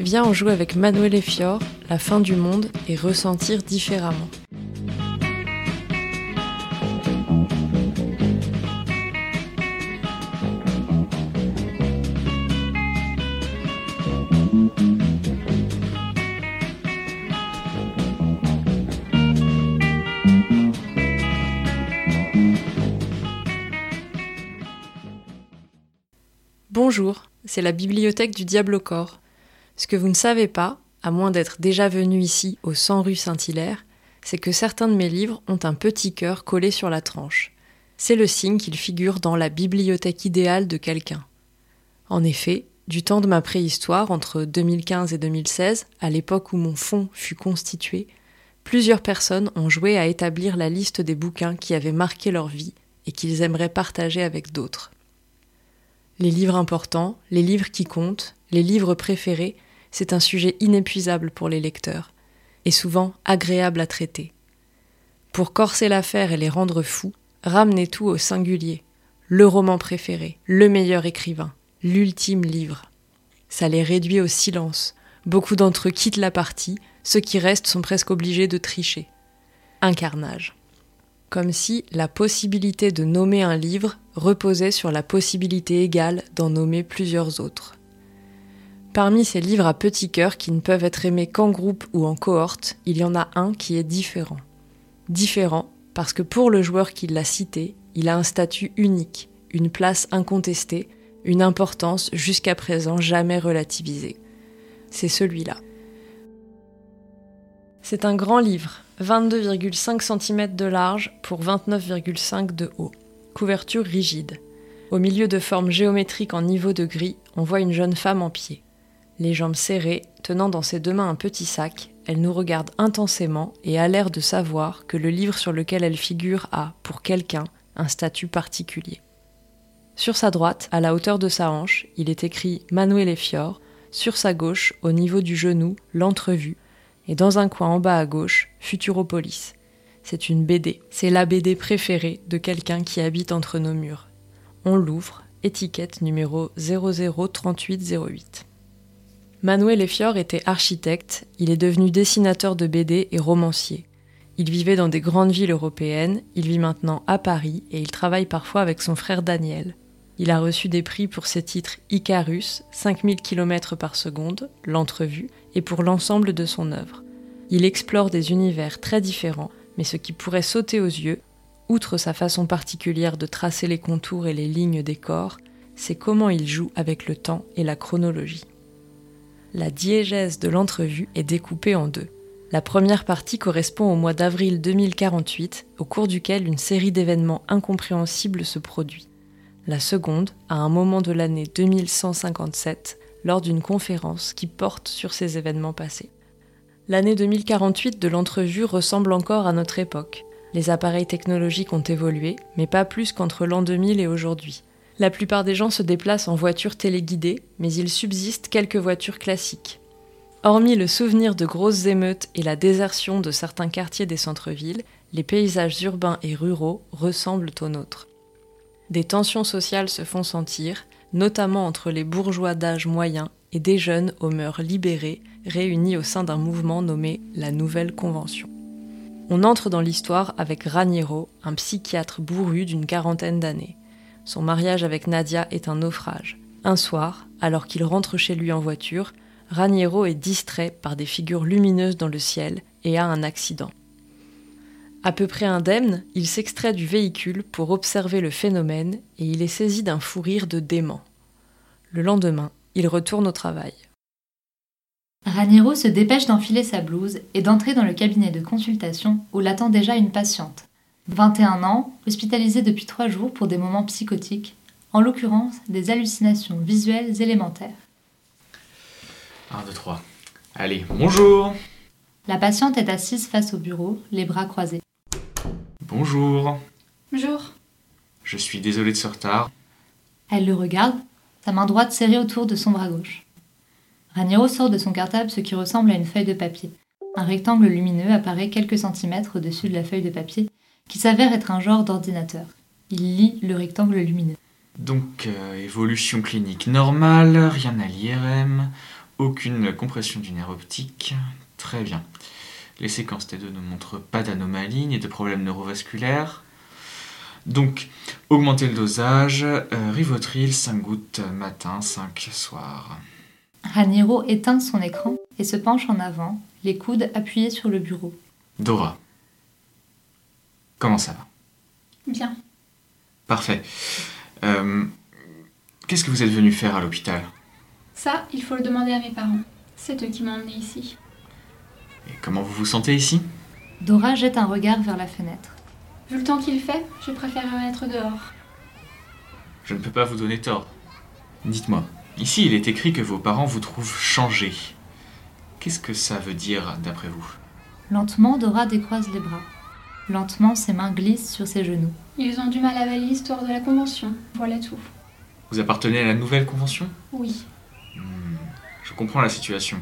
Viens, on joue avec Manuel et Fior, la fin du monde et ressentir différemment. Bonjour, c'est la bibliothèque du Diable au corps. Ce que vous ne savez pas, à moins d'être déjà venu ici au 100 rue Saint-Hilaire, c'est que certains de mes livres ont un petit cœur collé sur la tranche. C'est le signe qu'ils figurent dans la bibliothèque idéale de quelqu'un. En effet, du temps de ma préhistoire, entre 2015 et 2016, à l'époque où mon fonds fut constitué, plusieurs personnes ont joué à établir la liste des bouquins qui avaient marqué leur vie et qu'ils aimeraient partager avec d'autres. Les livres importants, les livres qui comptent, les livres préférés, c'est un sujet inépuisable pour les lecteurs, et souvent agréable à traiter. Pour corser l'affaire et les rendre fous, ramenez tout au singulier, le roman préféré, le meilleur écrivain, l'ultime livre. Ça les réduit au silence. Beaucoup d'entre eux quittent la partie, ceux qui restent sont presque obligés de tricher. Un carnage. Comme si la possibilité de nommer un livre reposait sur la possibilité égale d'en nommer plusieurs autres. Parmi ces livres à petit cœur qui ne peuvent être aimés qu'en groupe ou en cohorte, il y en a un qui est différent. Différent parce que pour le joueur qui l'a cité, il a un statut unique, une place incontestée, une importance jusqu'à présent jamais relativisée. C'est celui-là. C'est un grand livre, 22,5 cm de large pour 29,5 de haut. Couverture rigide. Au milieu de formes géométriques en niveau de gris, on voit une jeune femme en pied. Les jambes serrées, tenant dans ses deux mains un petit sac, elle nous regarde intensément et a l'air de savoir que le livre sur lequel elle figure a, pour quelqu'un, un statut particulier. Sur sa droite, à la hauteur de sa hanche, il est écrit Manuel et Fior, sur sa gauche, au niveau du genou, l'entrevue, et dans un coin en bas à gauche, Futuropolis. C'est une BD, c'est la BD préférée de quelqu'un qui habite entre nos murs. On l'ouvre, étiquette numéro 003808. Manuel Effior était architecte, il est devenu dessinateur de BD et romancier. Il vivait dans des grandes villes européennes, il vit maintenant à Paris et il travaille parfois avec son frère Daniel. Il a reçu des prix pour ses titres Icarus, 5000 km par seconde, l'entrevue, et pour l'ensemble de son œuvre. Il explore des univers très différents, mais ce qui pourrait sauter aux yeux, outre sa façon particulière de tracer les contours et les lignes des corps, c'est comment il joue avec le temps et la chronologie la diégèse de l'entrevue est découpée en deux. La première partie correspond au mois d'avril 2048, au cours duquel une série d'événements incompréhensibles se produit. La seconde, à un moment de l'année 2157, lors d'une conférence qui porte sur ces événements passés. L'année 2048 de l'entrevue ressemble encore à notre époque. Les appareils technologiques ont évolué, mais pas plus qu'entre l'an 2000 et aujourd'hui. La plupart des gens se déplacent en voiture téléguidée, mais il subsiste quelques voitures classiques. Hormis le souvenir de grosses émeutes et la désertion de certains quartiers des centres-villes, les paysages urbains et ruraux ressemblent aux nôtres. Des tensions sociales se font sentir, notamment entre les bourgeois d'âge moyen et des jeunes aux mœurs libérées réunis au sein d'un mouvement nommé la Nouvelle Convention. On entre dans l'histoire avec Raniero, un psychiatre bourru d'une quarantaine d'années. Son mariage avec Nadia est un naufrage. Un soir, alors qu'il rentre chez lui en voiture, Raniero est distrait par des figures lumineuses dans le ciel et a un accident. À peu près indemne, il s'extrait du véhicule pour observer le phénomène et il est saisi d'un fou rire de dément. Le lendemain, il retourne au travail. Raniero se dépêche d'enfiler sa blouse et d'entrer dans le cabinet de consultation où l'attend déjà une patiente. 21 ans, hospitalisé depuis 3 jours pour des moments psychotiques, en l'occurrence des hallucinations visuelles élémentaires. 1, 2, 3. Allez, bonjour La patiente est assise face au bureau, les bras croisés. Bonjour Bonjour Je suis désolé de ce retard. Elle le regarde, sa main droite serrée autour de son bras gauche. Raniero sort de son cartable ce qui ressemble à une feuille de papier. Un rectangle lumineux apparaît quelques centimètres au-dessus de la feuille de papier qui s'avère être un genre d'ordinateur. Il lit le rectangle lumineux. Donc, euh, évolution clinique normale, rien à l'IRM. aucune compression du nerf optique. Très bien. Les séquences T2 ne montrent pas d'anomalie ni de problème neurovasculaire. Donc, augmentez le dosage. Euh, Rivotril, 5 gouttes matin, 5 soir. Raniero éteint son écran et se penche en avant, les coudes appuyés sur le bureau. Dora. Comment ça va Bien. Parfait. Euh, Qu'est-ce que vous êtes venu faire à l'hôpital Ça, il faut le demander à mes parents. C'est eux qui m'ont emmené ici. Et comment vous vous sentez ici Dora jette un regard vers la fenêtre. Vu le temps qu'il fait, je préférerais être dehors. Je ne peux pas vous donner tort. Dites-moi, ici il est écrit que vos parents vous trouvent changé. Qu'est-ce que ça veut dire d'après vous Lentement, Dora décroise les bras. Lentement, ses mains glissent sur ses genoux. Ils ont du mal à avaler l'histoire de la convention. Voilà tout. Vous appartenez à la nouvelle convention? Oui, Hmm, Je comprends la situation.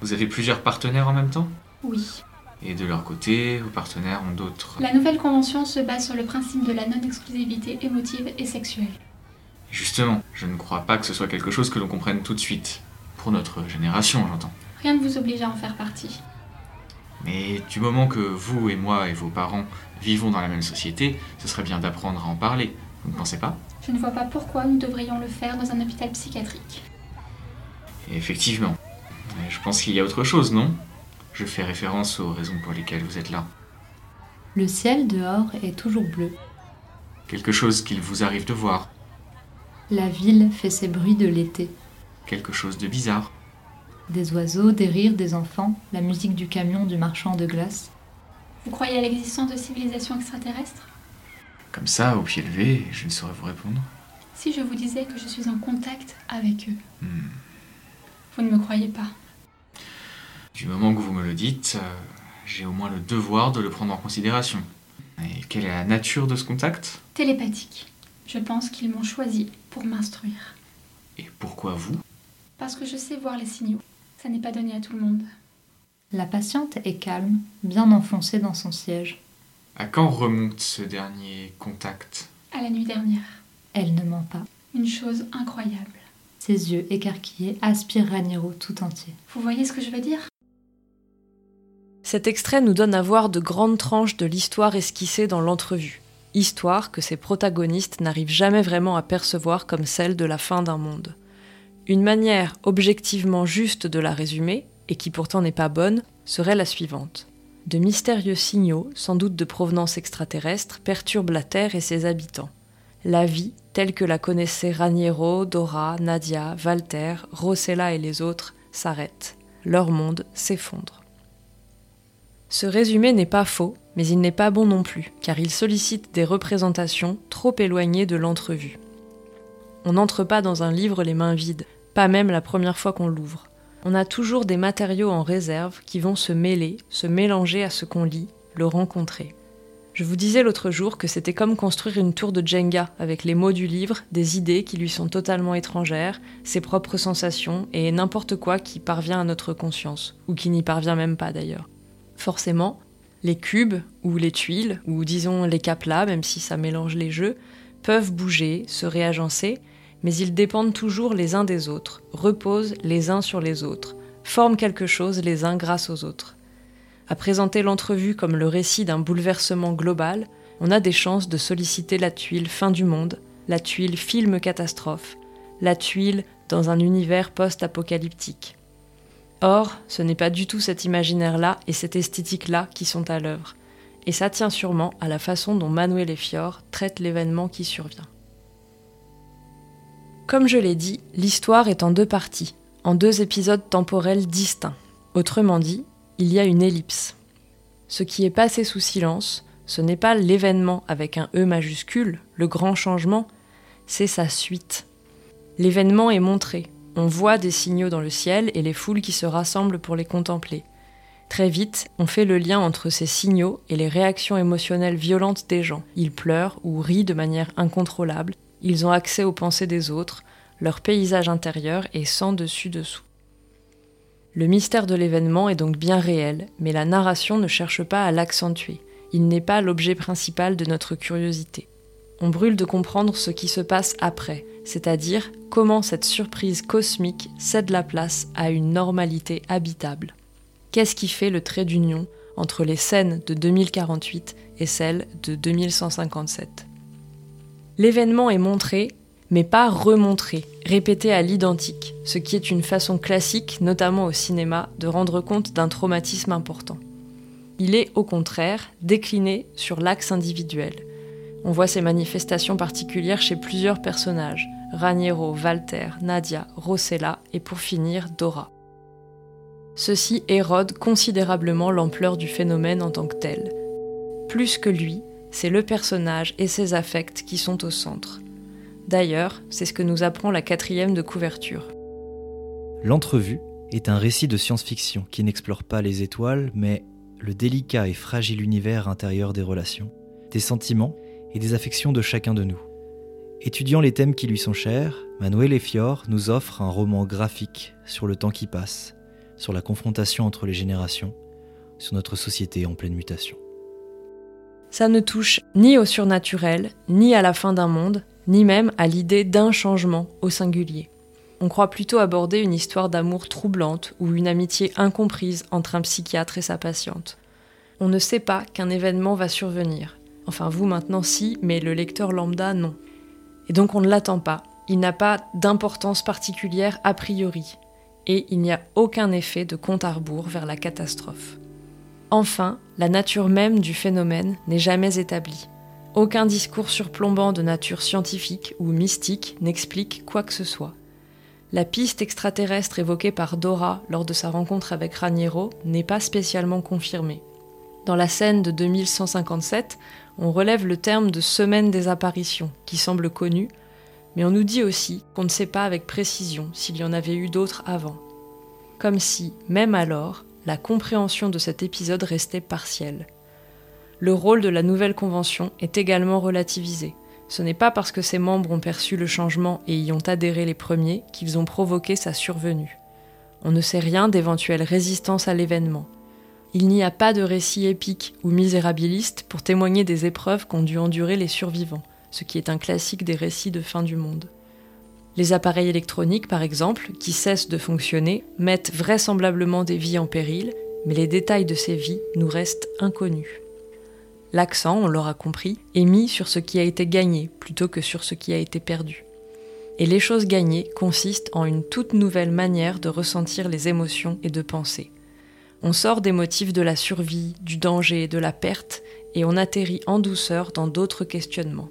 Vous avez plusieurs partenaires en même temps? Oui. Et de leur côté, vos partenaires ont d'autres... La nouvelle convention se base sur le principe de la non-exclusivité émotive et sexuelle. Justement, je ne crois pas que ce soit quelque chose que l'on comprenne tout de suite. Pour notre génération, j'entends. Rien ne vous oblige à en faire partie. Mais du moment que vous et moi et vos parents vivons dans la même société, ce serait bien d'apprendre à en parler. Vous ne pensez pas? Je ne vois pas pourquoi nous devrions le faire dans un hôpital psychiatrique. Effectivement. Mais je pense qu'il y a autre chose, non? Je fais référence aux raisons pour lesquelles vous êtes là. Le ciel dehors est toujours bleu. Quelque chose qu'il vous arrive de voir. La ville fait ses bruits de l'été. Quelque chose de bizarre. Des oiseaux, des rires des enfants, la musique du camion du marchand de glace. Vous croyez à l'existence de civilisations extraterrestres? Comme ça, au pied levé, je ne saurais vous répondre. Si je vous disais que je suis en contact avec eux, Hmm. vous ne me croyez pas. Du moment que vous me le dites, euh, j'ai au moins le devoir de le prendre en considération. Et quelle est la nature de ce contact? Télépathique. Je pense qu'ils m'ont choisi pour m'instruire. Et pourquoi vous? Parce que je sais voir les signaux. Ça n'est pas donné à tout le monde. La patiente est calme, bien enfoncée dans son siège. À quand remonte ce dernier contact? À la nuit dernière. Elle ne ment pas. Une chose incroyable. Ses yeux écarquillés aspirent Raniero tout entier. Vous voyez ce que je veux dire? Cet extrait nous donne à voir de grandes tranches de l'histoire esquissée dans l'entrevue. Histoire que ses protagonistes n'arrivent jamais vraiment à percevoir comme celle de la fin d'un monde. Une manière objectivement juste de la résumer, et qui pourtant n'est pas bonne, serait la suivante. De mystérieux signaux, sans doute de provenance extraterrestre, perturbent la Terre et ses habitants. La vie, telle que la connaissaient Raniero, Dora, Nadia, Walter, Rossella et les autres, s'arrête. Leur monde s'effondre. Ce résumé n'est pas faux, mais il n'est pas bon non plus, car il sollicite des représentations trop éloignées de l'entrevue. On n'entre pas dans un livre les mains vides, pas même la première fois qu'on l'ouvre. On a toujours des matériaux en réserve qui vont se mêler, se mélanger à ce qu'on lit, le rencontrer. Je vous disais l'autre jour que c'était comme construire une tour de Jenga avec les mots du livre, des idées qui lui sont totalement étrangères, ses propres sensations et n'importe quoi qui parvient à notre conscience, ou qui n'y parvient même pas d'ailleurs. Forcément, les cubes ou les tuiles, ou disons les caplas, même si ça mélange les jeux, peuvent bouger, se réagencer, mais ils dépendent toujours les uns des autres, reposent les uns sur les autres, forment quelque chose les uns grâce aux autres. À présenter l'entrevue comme le récit d'un bouleversement global, on a des chances de solliciter la tuile fin du monde, la tuile film catastrophe, la tuile dans un univers post-apocalyptique. Or, ce n'est pas du tout cet imaginaire-là et cette esthétique-là qui sont à l'œuvre. Et ça tient sûrement à la façon dont Manuel Fior traite l'événement qui survient. Comme je l'ai dit, l'histoire est en deux parties, en deux épisodes temporels distincts. Autrement dit, il y a une ellipse. Ce qui est passé sous silence, ce n'est pas l'événement avec un E majuscule, le grand changement, c'est sa suite. L'événement est montré, on voit des signaux dans le ciel et les foules qui se rassemblent pour les contempler. Très vite, on fait le lien entre ces signaux et les réactions émotionnelles violentes des gens. Ils pleurent ou rient de manière incontrôlable, ils ont accès aux pensées des autres, leur paysage intérieur est sans dessus-dessous. Le mystère de l'événement est donc bien réel, mais la narration ne cherche pas à l'accentuer. Il n'est pas l'objet principal de notre curiosité. on brûle de comprendre ce qui se passe après, c'est-à-dire comment cette surprise cosmique cède la place à une normalité habitable. Qu'est-ce qui fait le trait d'union entre les scènes de 2048 et celles de 2157 L'événement est montré, mais pas remontré, répété à l'identique, ce qui est une façon classique, notamment au cinéma, de rendre compte d'un traumatisme important. Il est au contraire décliné sur l'axe individuel, on voit ces manifestations particulières chez plusieurs personnages Raniero, Walter, Nadia, Rossella et pour finir Dora. Ceci érode considérablement l'ampleur du phénomène en tant que tel. Plus que lui, c'est le personnage et ses affects qui sont au centre. D'ailleurs, c'est ce que nous apprend la quatrième de couverture. L'entrevue est un récit de science-fiction qui n'explore pas les étoiles, mais le délicat et fragile univers intérieur des relations, des sentiments et des affections de chacun de nous. Étudiant les thèmes qui lui sont chers, Manuel Effior nous offre un roman graphique sur le temps qui passe, sur la confrontation entre les générations, sur notre société en pleine mutation. Ça ne touche ni au surnaturel, ni à la fin d'un monde, ni même à l'idée d'un changement au singulier. On croit plutôt aborder une histoire d'amour troublante ou une amitié incomprise entre un psychiatre et sa patiente. On ne sait pas qu'un événement va survenir, Enfin, vous maintenant, si, mais le lecteur lambda, non. Et donc on ne l'attend pas. Il n'a pas d'importance particulière a priori. Et il n'y a aucun effet de compte à rebours vers la catastrophe. Enfin, la nature même du phénomène n'est jamais établie. Aucun discours surplombant de nature scientifique ou mystique n'explique quoi que ce soit. La piste extraterrestre évoquée par Dora lors de sa rencontre avec Raniero n'est pas spécialement confirmée. Dans la scène de 2157, on relève le terme de semaine des apparitions, qui semble connu, mais on nous dit aussi qu'on ne sait pas avec précision s'il y en avait eu d'autres avant. Comme si, même alors, la compréhension de cet épisode restait partielle. Le rôle de la nouvelle convention est également relativisé. Ce n'est pas parce que ses membres ont perçu le changement et y ont adhéré les premiers qu'ils ont provoqué sa survenue. On ne sait rien d'éventuelle résistance à l'événement. Il n'y a pas de récit épique ou misérabiliste pour témoigner des épreuves qu'ont dû endurer les survivants, ce qui est un classique des récits de fin du monde. Les appareils électroniques, par exemple, qui cessent de fonctionner, mettent vraisemblablement des vies en péril, mais les détails de ces vies nous restent inconnus. L'accent, on l'aura compris, est mis sur ce qui a été gagné plutôt que sur ce qui a été perdu. Et les choses gagnées consistent en une toute nouvelle manière de ressentir les émotions et de penser. On sort des motifs de la survie, du danger, de la perte, et on atterrit en douceur dans d'autres questionnements.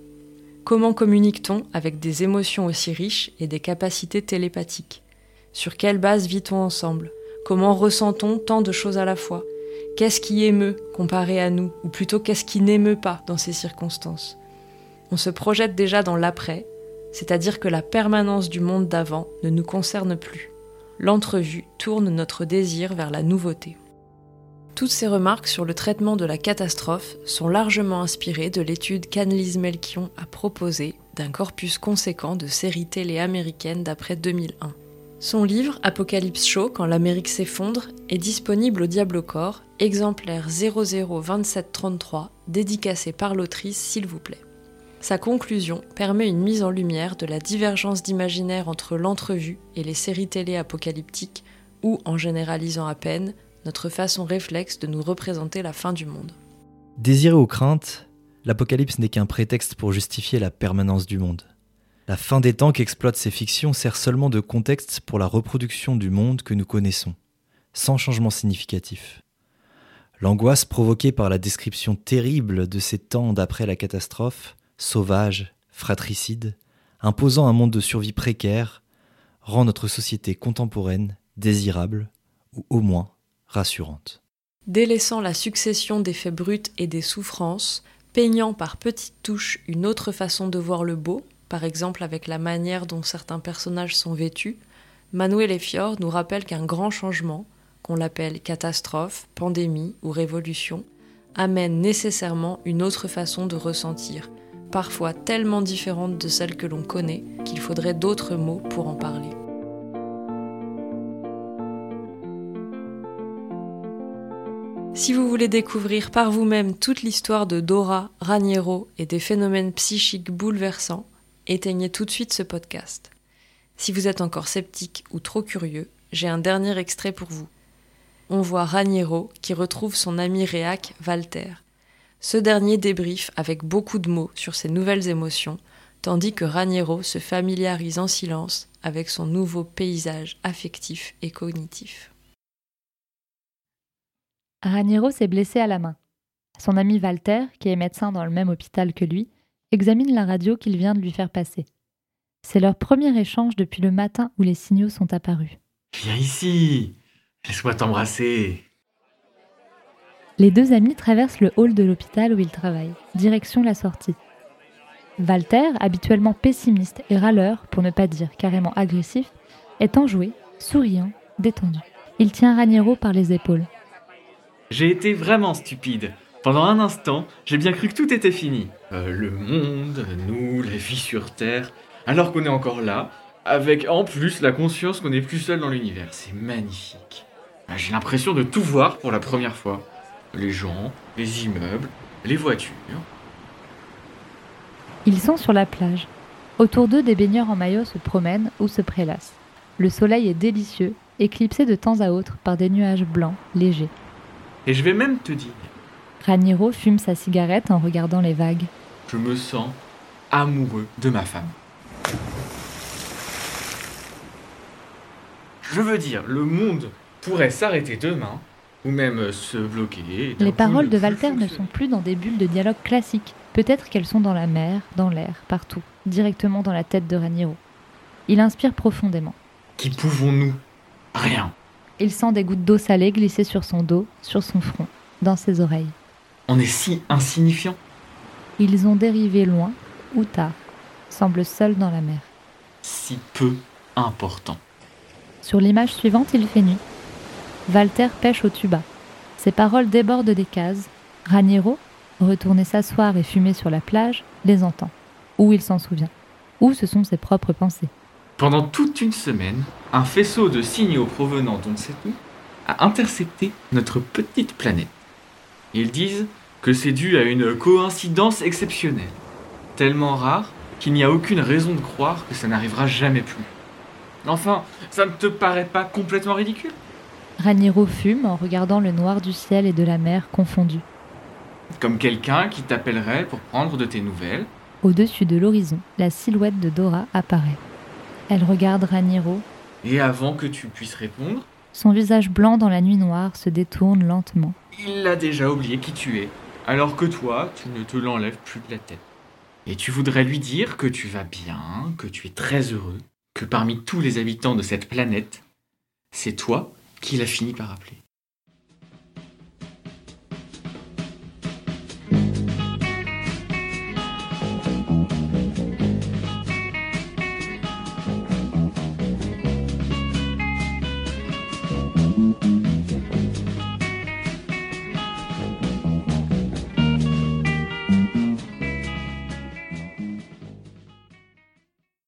Comment communique-t-on avec des émotions aussi riches et des capacités télépathiques? Sur quelle base vit-on ensemble? Comment ressent-on tant de choses à la fois? Qu'est-ce qui émeut comparé à nous? Ou plutôt qu'est-ce qui n'émeut pas dans ces circonstances? On se projette déjà dans l'après, c'est-à-dire que la permanence du monde d'avant ne nous concerne plus. L'entrevue tourne notre désir vers la nouveauté. Toutes ces remarques sur le traitement de la catastrophe sont largement inspirées de l'étude qu'Annelise Melchion a proposée d'un corpus conséquent de séries télé américaines d'après 2001. Son livre Apocalypse Show quand l'Amérique s'effondre est disponible au Diable au corps, exemplaire 002733, dédicacé par l'autrice s'il vous plaît. Sa conclusion permet une mise en lumière de la divergence d'imaginaire entre l'entrevue et les séries télé apocalyptiques ou, en généralisant à peine, notre façon réflexe de nous représenter la fin du monde. Désiré aux craintes, l'apocalypse n'est qu'un prétexte pour justifier la permanence du monde. La fin des temps qu'exploitent ces fictions sert seulement de contexte pour la reproduction du monde que nous connaissons, sans changement significatif. L'angoisse provoquée par la description terrible de ces temps d'après la catastrophe sauvage, fratricide, imposant un monde de survie précaire, rend notre société contemporaine désirable, ou au moins rassurante. Délaissant la succession des faits bruts et des souffrances, peignant par petites touches une autre façon de voir le beau, par exemple avec la manière dont certains personnages sont vêtus, Manuel Effior nous rappelle qu'un grand changement, qu'on l'appelle catastrophe, pandémie ou révolution, amène nécessairement une autre façon de ressentir, parfois tellement différentes de celles que l'on connaît qu'il faudrait d'autres mots pour en parler. Si vous voulez découvrir par vous-même toute l'histoire de Dora, Raniero et des phénomènes psychiques bouleversants, éteignez tout de suite ce podcast. Si vous êtes encore sceptique ou trop curieux, j'ai un dernier extrait pour vous. On voit Raniero qui retrouve son ami réac Walter. Ce dernier débriefe avec beaucoup de mots sur ses nouvelles émotions, tandis que Raniero se familiarise en silence avec son nouveau paysage affectif et cognitif. Raniero s'est blessé à la main. Son ami Walter, qui est médecin dans le même hôpital que lui, examine la radio qu'il vient de lui faire passer. C'est leur premier échange depuis le matin où les signaux sont apparus. Viens ici Laisse-moi t'embrasser Les deux amis traversent le hall de l'hôpital où ils travaillent, direction la sortie. Walter, habituellement pessimiste et râleur, pour ne pas dire carrément agressif, est enjoué, souriant, détendu. Il tient Raniero par les épaules. J'ai été vraiment stupide. Pendant un instant, j'ai bien cru que tout était fini. Euh, le monde, nous, la vie sur Terre, alors qu'on est encore là, avec en plus la conscience qu'on n'est plus seul dans l'univers. C'est magnifique. Ah, j'ai l'impression de tout voir pour la première fois. Les gens, les immeubles, les voitures. Ils sont sur la plage. Autour d'eux, des baigneurs en maillot se promènent ou se prélassent. Le soleil est délicieux, éclipsé de temps à autre par des nuages blancs, légers. Et je vais même te dire, Raniero fume sa cigarette en regardant les vagues. je me sens amoureux de ma femme. Je veux dire, le monde pourrait s'arrêter demain, ou même se bloquer. Les paroles de Walter ne sont plus dans des bulles de dialogue classiques. Peut-être qu'elles sont dans la mer, dans l'air, partout, directement dans la tête de Raniero. Il inspire profondément. Qui pouvons-nous? Rien. Il sent des gouttes d'eau salée glisser sur son dos, sur son front, dans ses oreilles. On est si insignifiant. Ils ont dérivé loin ou tard, semblent seuls dans la mer. Si peu important. Sur l'image suivante, il fait nuit. Walter pêche au tuba. Ses paroles débordent des cases. Raniero, retourné s'asseoir et fumer sur la plage, les entend. Ou il s'en souvient. Ou ce sont ses propres pensées. Pendant toute une semaine, un faisceau de signaux provenant d'on ne sait où a intercepté notre petite planète. Ils disent que c'est dû à une coïncidence exceptionnelle, tellement rare qu'il n'y a aucune raison de croire que ça n'arrivera jamais plus. Enfin, ça ne te paraît pas complètement ridicule? Raniero fume en regardant le noir du ciel et de la mer confondus. Comme quelqu'un qui t'appellerait pour prendre de tes nouvelles. Au-dessus de l'horizon, la silhouette de Dora apparaît. Elle regarde Raniero. Et avant que tu puisses répondre, Son visage blanc dans la nuit noire se détourne lentement. il a déjà oublié qui tu es, alors que toi, tu ne te l'enlèves plus de la tête. Et tu voudrais lui dire que tu vas bien, que tu es très heureux, que parmi tous les habitants de cette planète, c'est toi qui l'as fini par appeler.